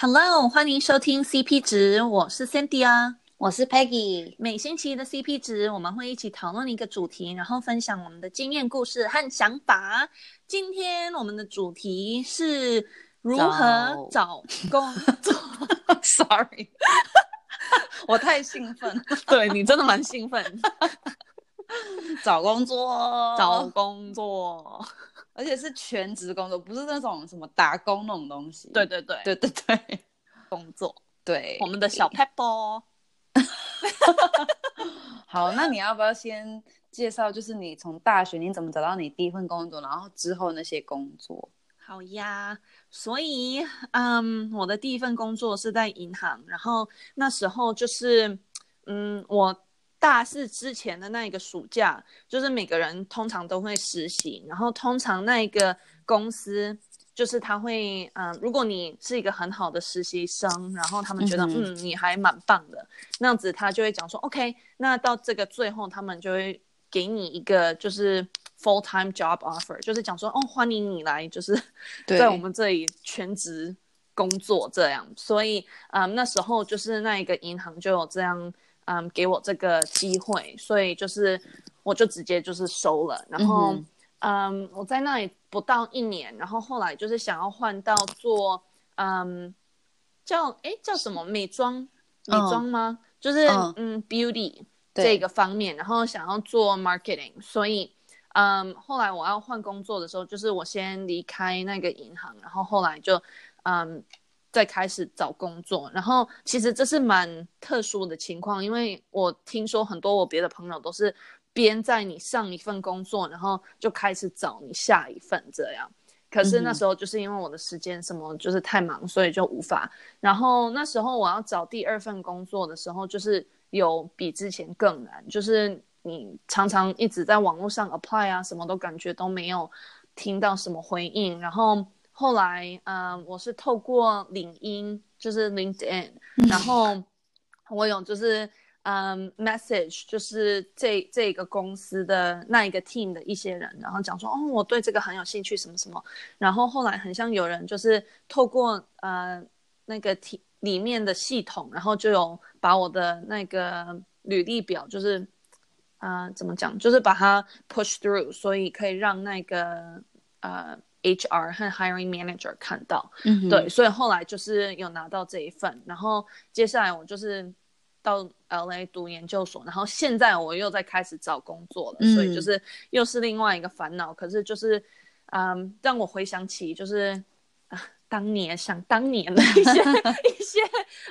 Hello，欢迎收听 CP 值，我是 Cynthia 啊，我是 Peggy。每星期的 CP 值，我们会一起讨论一个主题，然后分享我们的经验、故事和想法。今天我们的主题是如何找工作。Sorry，我太兴奋，对你真的蛮兴奋。找工作，找工作。而且是全职工作，不是那种什么打工那种东西。对对对对对对，工作。对，我们的小 pebble。好，那你要不要先介绍，就是你从大学你怎么找到你第一份工作，然后之后那些工作？好呀，所以，嗯，我的第一份工作是在银行，然后那时候就是，嗯，我。大四之前的那一个暑假，就是每个人通常都会实习，然后通常那一个公司就是他会，嗯、呃，如果你是一个很好的实习生，然后他们觉得，嗯，嗯，你还蛮棒的，那样子他就会讲说，OK，那到这个最后，他们就会给你一个就是 full time job offer，就是讲说，哦，欢迎你来，就是 在我们这里全职工作这样，所以，嗯，那时候就是那一个银行就有这样。嗯，给我这个机会，所以就是我就直接就是收了。然后，嗯，嗯，我在那里不到一年，然后后来就是想要换到做，嗯，叫哎叫什么美妆美妆吗？就是嗯，嗯 beauty 这个方面，然后想要做 marketing，所以嗯，后来我要换工作的时候，就是我先离开那个银行，然后后来就嗯。再开始找工作，然后其实这是蛮特殊的情况，因为我听说很多我别的朋友都是边在你上一份工作，然后就开始找你下一份这样。可是那时候就是因为我的时间什么就是太忙，所以就无法。然后那时候我要找第二份工作的时候，就是有比之前更难，就是你常常一直在网络上 apply 啊，什么都感觉都没有听到什么回应，然后。后来，嗯，我是透过领英，就是 LinkedIn，然后我有就是，嗯，message，就是这这个公司的那一个 team 的一些人，然后讲说，哦，我对这个很有兴趣，什么什么。然后后来很像有人就是透过呃那个 team 里面的系统，然后就有把我的那个履历表，就是，呃，怎么讲，就是把它 push through，所以可以让那个呃。HR 和 Hiring Manager 看到，嗯，对，所以后来就是有拿到这一份，然后接下来我就是到 LA 读研究所，然后现在我又在开始找工作了，嗯、所以就是又是另外一个烦恼。可是就是，嗯，让我回想起就是 啊，当年想当年的 一些一些，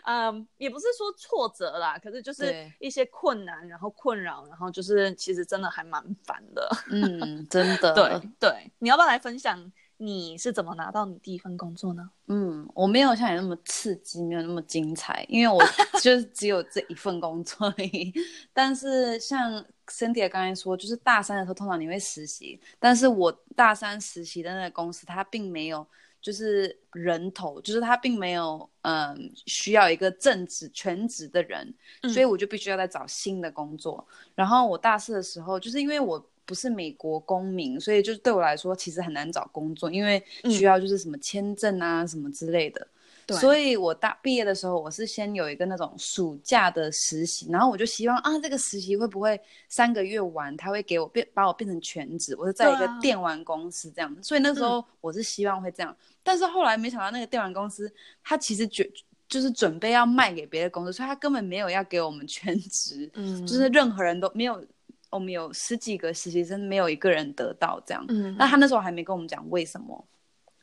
嗯，也不是说挫折啦，可是就是一些困难，然后困扰，然后就是其实真的还蛮烦的，嗯，真的，对对，你要不要来分享？你是怎么拿到你第一份工作呢？嗯，我没有像你那么刺激，没有那么精彩，因为我就是只有这一份工作而已。但是像 Cynthia 刚才说，就是大三的时候通常你会实习，但是我大三实习的那个公司，它并没有就是人头，就是他并没有嗯需要一个正职全职的人，嗯、所以我就必须要再找新的工作。然后我大四的时候，就是因为我。不是美国公民，所以就是对我来说其实很难找工作，因为需要就是什么签证啊、嗯、什么之类的。对，所以我大毕业的时候，我是先有一个那种暑假的实习，然后我就希望啊，这个实习会不会三个月完，他会给我变把我变成全职，我是在一个电玩公司这样。啊、所以那时候我是希望会这样，嗯、但是后来没想到那个电玩公司他其实准就是准备要卖给别的公司，所以他根本没有要给我们全职，嗯，就是任何人都没有。我们有十几个实习生，没有一个人得到这样。嗯，那他那时候还没跟我们讲为什么。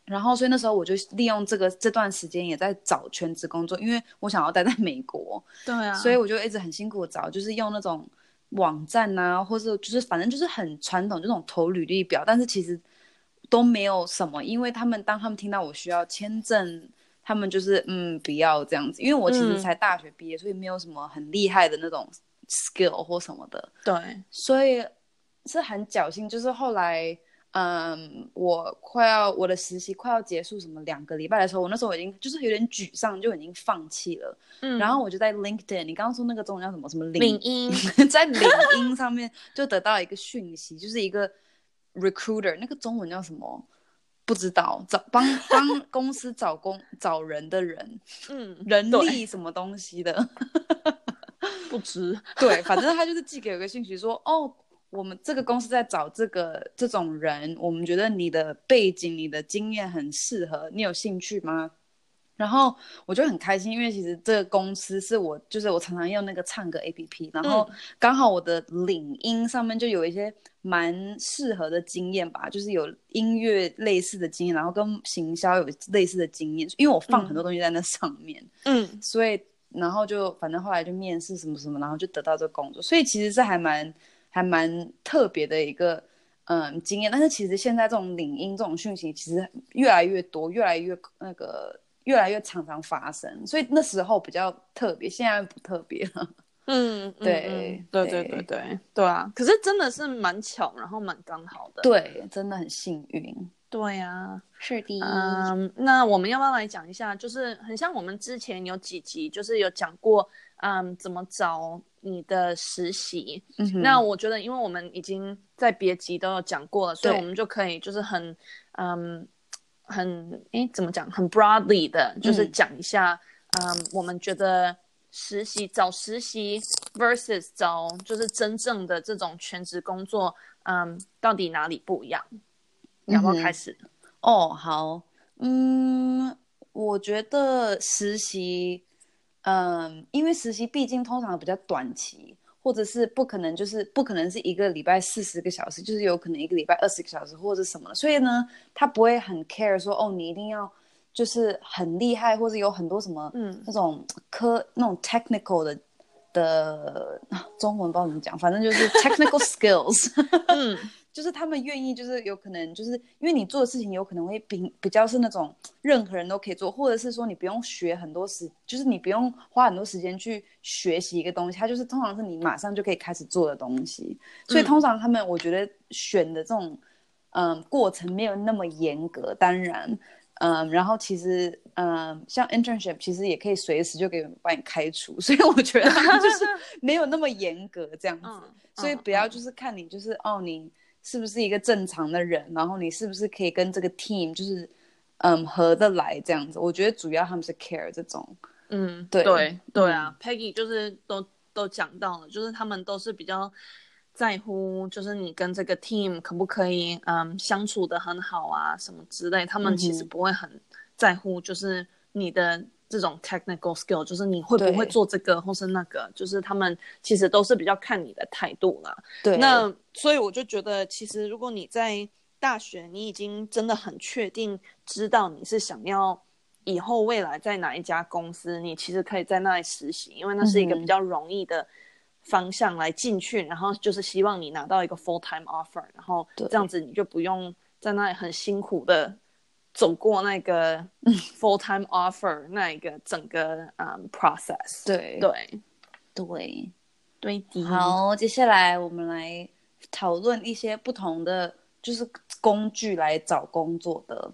然后，所以那时候我就利用这个这段时间也在找全职工作，因为我想要待在美国。对啊。所以我就一直很辛苦找，就是用那种网站啊，或者就是反正就是很传统这种投履历表，但是其实都没有什么，因为他们当他们听到我需要签证，他们就是嗯不要这样子，因为我其实才大学毕业，嗯、所以没有什么很厉害的那种。skill 或什么的，对，所以是很侥幸。就是后来，嗯，我快要我的实习快要结束，什么两个礼拜的时候，我那时候已经就是有点沮丧，就已经放弃了。嗯，然后我就在 LinkedIn，你刚刚说那个中文叫什么？什么领英，在领英上面就得到一个讯息，就是一个 recruiter，那个中文叫什么？不知道找帮帮公司找工找人的人，嗯，人力什么东西的，不知 对，反正他就是寄给我个讯息说，哦，我们这个公司在找这个这种人，我们觉得你的背景、你的经验很适合，你有兴趣吗？然后我就很开心，因为其实这个公司是我，就是我常常用那个唱歌 APP，然后刚好我的领英上面就有一些蛮适合的经验吧，就是有音乐类似的经验，然后跟行销有类似的经验，因为我放很多东西在那上面，嗯，所以然后就反正后来就面试什么什么，然后就得到这个工作，所以其实这还蛮还蛮特别的一个嗯经验。但是其实现在这种领英这种讯息其实越来越多，越来越那个。越来越常常发生，所以那时候比较特别，现在不特别了。嗯，对，对，对，对，对，对啊！可是真的是蛮巧，然后蛮刚好的。对，真的很幸运。对呀，是的。嗯，那我们要不要来讲一下？就是很像我们之前有几集，就是有讲过，嗯，怎么找你的实习。那我觉得，因为我们已经在别集都有讲过了，所以我们就可以就是很，嗯。很哎，怎么讲？很 broadly 的，就是讲一下，嗯，嗯，我们觉得实习找实习 versus 找就是真正的这种全职工作，嗯，到底哪里不一样？要不要开始？哦，好，嗯，我觉得实习，嗯，因为实习毕竟通常比较短期。或者是不可能，就是不可能是一个礼拜四十个小时，就是有可能一个礼拜二十个小时或者什么。所以呢，他不会很 care 说，哦，你一定要就是很厉害，或者有很多什么嗯那种科那种 technical 的的中文不知道怎么讲，反正就是 technical skills。嗯。就是他们愿意，就是有可能，就是因为你做的事情有可能会比比较是那种任何人都可以做，或者是说你不用学很多时，就是你不用花很多时间去学习一个东西，它就是通常是你马上就可以开始做的东西。所以通常他们我觉得选的这种嗯过程没有那么严格，当然嗯，然后其实嗯像 internship 其实也可以随时就可以把你开除，所以我觉得他们就是没有那么严格这样子，嗯、所以不要就是看你就是哦你。是不是一个正常的人？然后你是不是可以跟这个 team 就是嗯合得来这样子？我觉得主要他们是 care 这种，嗯，对对对啊、嗯、，Peggy 就是都都讲到了，就是他们都是比较在乎，就是你跟这个 team 可不可以嗯相处的很好啊什么之类，他们其实不会很在乎，就是你的。这种 technical skill 就是你会不会做这个或是那个，就是他们其实都是比较看你的态度啦。对，那所以我就觉得，其实如果你在大学，你已经真的很确定知道你是想要以后未来在哪一家公司，你其实可以在那里实习，因为那是一个比较容易的方向来进去，嗯、然后就是希望你拿到一个 full time offer，然后这样子你就不用在那里很辛苦的。走过那个 full time offer 那一个整个嗯 process，对对对对的。好，接下来我们来讨论一些不同的就是工具来找工作的。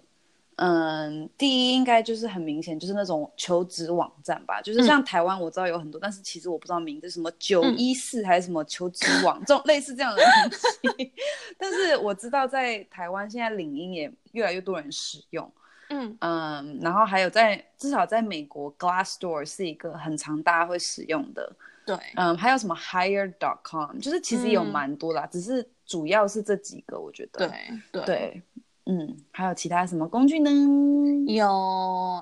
嗯，第一应该就是很明显，就是那种求职网站吧，就是像台湾我知道有很多，嗯、但是其实我不知道名字，什么九一四还是什么求职网，这种类似这样的东西。但是我知道在台湾现在领英也越来越多人使用，嗯。嗯，然后还有在至少在美国，Glassdoor 是一个很常大家会使用的，对，嗯，还有什么 Hire.com，就是其实有蛮多啦，嗯、只是主要是这几个，我觉得，对对。对嗯，还有其他什么工具呢？有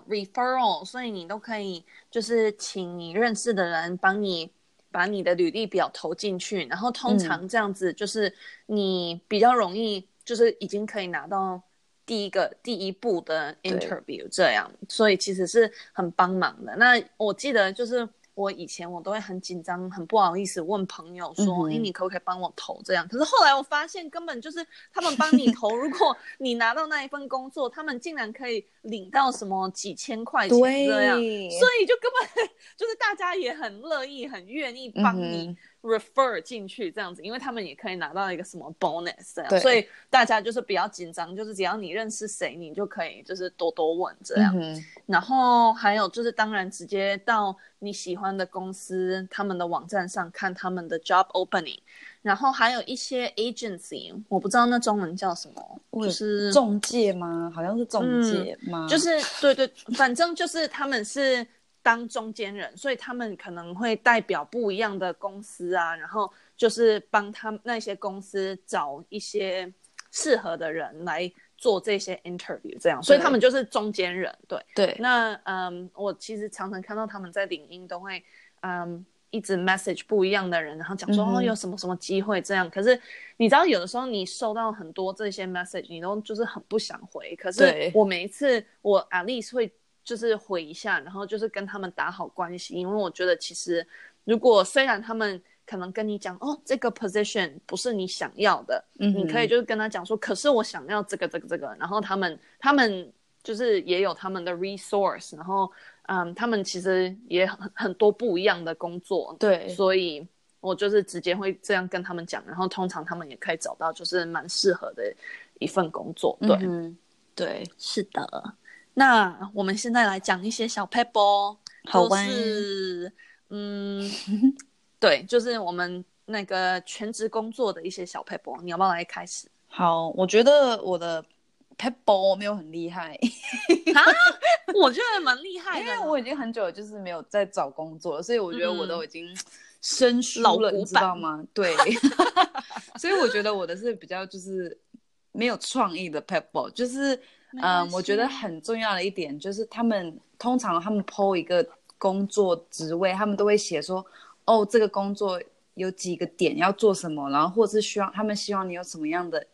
referral，所以你都可以就是请你认识的人帮你把你的履历表投进去，然后通常这样子就是你比较容易，就是已经可以拿到第一个第一步的 interview 这样，所以其实是很帮忙的。那我记得就是。我以前我都会很紧张，很不好意思问朋友说：“哎、嗯，你可不可以帮我投这样？”可是后来我发现，根本就是他们帮你投。如果你拿到那一份工作，他们竟然可以领到什么几千块钱这样，所以就根本就是大家也很乐意、很愿意帮你。refer 进去这样子，因为他们也可以拿到一个什么 bonus 这样，所以大家就是比较紧张，就是只要你认识谁，你就可以就是多多问这样。嗯、然后还有就是，当然直接到你喜欢的公司他们的网站上看他们的 job opening，然后还有一些 agency，我不知道那中文叫什么，就是中介吗？好像是中介吗？嗯、就是对对，反正就是他们是当中间人，所以他们可能会代表不一样的公司啊，然后就是帮他们那些公司找一些适合的人来做这些 interview，这样，所以他们就是中间人。对对，那嗯，我其实常常看到他们在领英都会嗯。一直 message 不一样的人，然后讲说、嗯、哦有什么什么机会这样，可是你知道有的时候你收到很多这些 message，你都就是很不想回。可是我每一次我 at least 会就是回一下，然后就是跟他们打好关系，因为我觉得其实如果虽然他们可能跟你讲哦这个 position 不是你想要的，嗯，你可以就是跟他讲说，可是我想要这个这个这个，然后他们他们就是也有他们的 resource，然后。嗯，他们其实也很很多不一样的工作，对，所以我就是直接会这样跟他们讲，然后通常他们也可以找到就是蛮适合的一份工作，对，嗯、对，是的。那我们现在来讲一些小撇步，好玩，就是，嗯，对，就是我们那个全职工作的一些小 paper，，你要不要来开始？好，我觉得我的。Pebble 没有很厉害，啊，我觉得蛮厉害的，因为我已经很久就是没有在找工作了，所以我觉得我都已经生疏了，你知道吗？对，所以我觉得我的是比较就是没有创意的 Pebble，就是嗯，我觉得很重要的一点就是他们通常他们 po 一个工作职位，他们都会写说哦，这个工作有几个点要做什么，然后或者是需要他们希望你有什么样的。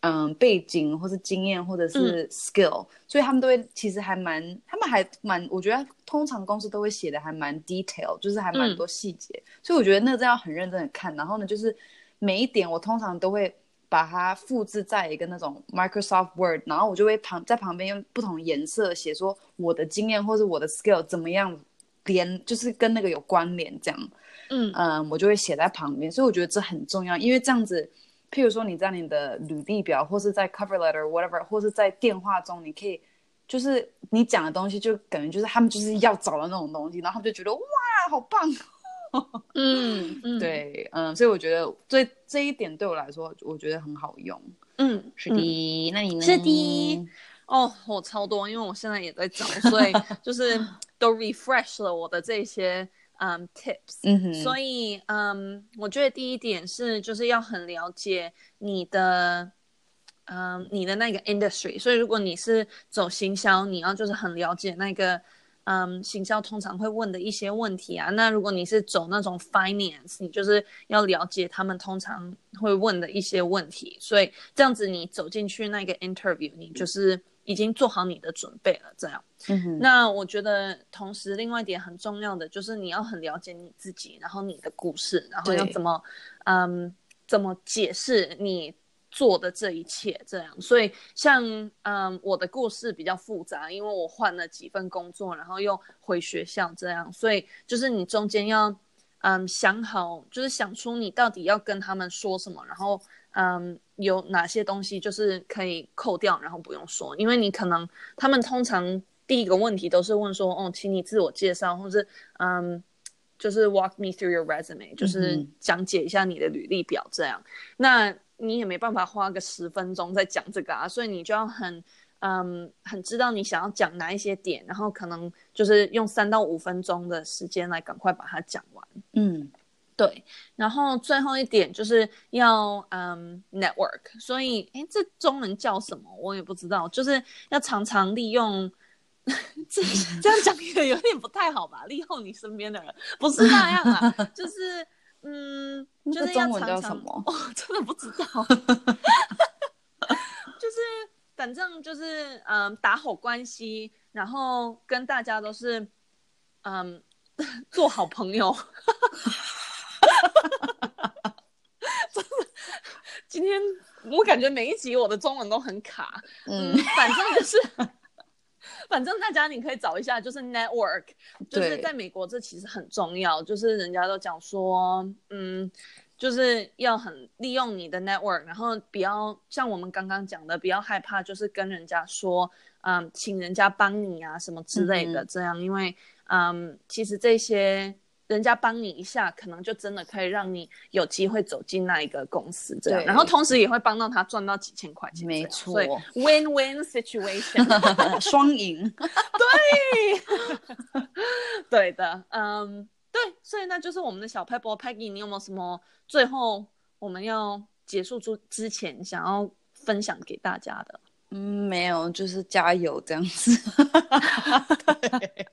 嗯，背景或是经验或者是 skill，、嗯、所以他们都会其实还蛮，他们还蛮，我觉得通常公司都会写的还蛮 detail，就是还蛮多细节、嗯，所以我觉得那个真要很认真的看。然后呢，就是每一点我通常都会把它复制在一个那种 Microsoft Word，然后我就会旁在旁边用不同颜色写说我的经验或是我的 skill 怎么样连，就是跟那个有关联这样。嗯嗯，我就会写在旁边，所以我觉得这很重要，因为这样子。譬如说，你在你的履历表，或是在 cover letter whatever，或是在电话中，你可以，就是你讲的东西，就感觉就是他们就是要找的那种东西，然后他们就觉得哇，好棒。嗯嗯，对，嗯，所以我觉得这这一点对我来说，我觉得很好用。嗯，是的，那你呢？是的。哦，我超多，因为我现在也在找，所以 就是都 refresh 了我的这些。嗯、um,，tips，嗯哼，所以嗯，um, 我觉得第一点是就是要很了解你的，嗯、um,，你的那个 industry。所以如果你是走行销，你要就是很了解那个，嗯、um,，行销通常会问的一些问题啊。那如果你是走那种 finance，你就是要了解他们通常会问的一些问题。所以这样子你走进去那个 interview，你就是。已经做好你的准备了，这样。嗯哼。那我觉得，同时另外一点很重要的就是你要很了解你自己，然后你的故事，然后要怎么，嗯，怎么解释你做的这一切，这样。所以像，嗯，我的故事比较复杂，因为我换了几份工作，然后又回学校，这样。所以就是你中间要，嗯，想好，就是想出你到底要跟他们说什么，然后。嗯，有哪些东西就是可以扣掉，然后不用说，因为你可能他们通常第一个问题都是问说，哦，请你自我介绍，或是嗯，就是 walk me through your resume，就是讲解一下你的履历表这样。那你也没办法花个十分钟在讲这个啊，所以你就要很嗯，很知道你想要讲哪一些点，然后可能就是用三到五分钟的时间来赶快把它讲完。嗯。对，然后最后一点就是要嗯 network，所以哎，这中文叫什么我也不知道，就是要常常利用，这这样讲也有点不太好吧？利用你身边的人，不是那样啊，就是嗯，中文叫什么？哦，真的不知道，就是反正就是嗯打好关系，然后跟大家都是嗯 做好朋友。真的，今天我感觉每一集我的中文都很卡。嗯，反正就是，反正大家你可以找一下，就是 network，就是在美国这其实很重要。就是人家都讲说，嗯，就是要很利用你的 network，然后不要像我们刚刚讲的，不要害怕，就是跟人家说，嗯，请人家帮你啊什么之类的，这样，嗯、因为，嗯，其实这些。人家帮你一下，可能就真的可以让你有机会走进那一个公司，这样，然后同时也会帮到他赚到几千块钱，没错，所以 win win situation，双赢，对，对的，嗯，对，所以那就是我们的小 Pebble Peggy，你有没有什么最后我们要结束之之前想要分享给大家的？嗯，没有，就是加油这样子。对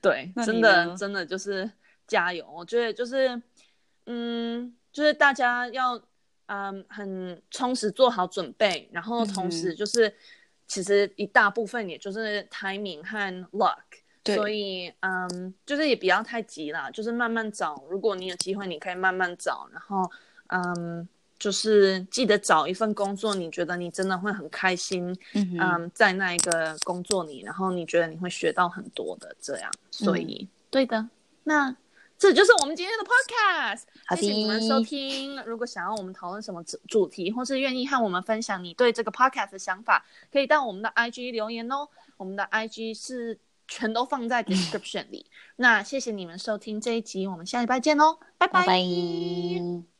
对，真的真的就是加油。我觉得就是，嗯，就是大家要嗯很充实做好准备，然后同时就是、嗯、其实一大部分也就是 timing 和 luck。对，所以嗯，就是也不要太急啦，就是慢慢找。如果你有机会，你可以慢慢找，然后嗯。就是记得找一份工作，你觉得你真的会很开心，嗯，在那一个工作里，然后你觉得你会学到很多的这样，所以、嗯、对的，那这就是我们今天的 podcast，的谢谢你们收听。如果想要我们讨论什么主主题，或是愿意和我们分享你对这个 podcast 的想法，可以到我们的 IG 留言哦。我们的 IG 是全都放在 description 里。那谢谢你们收听这一集，我们下礼拜见哦，拜拜。拜拜。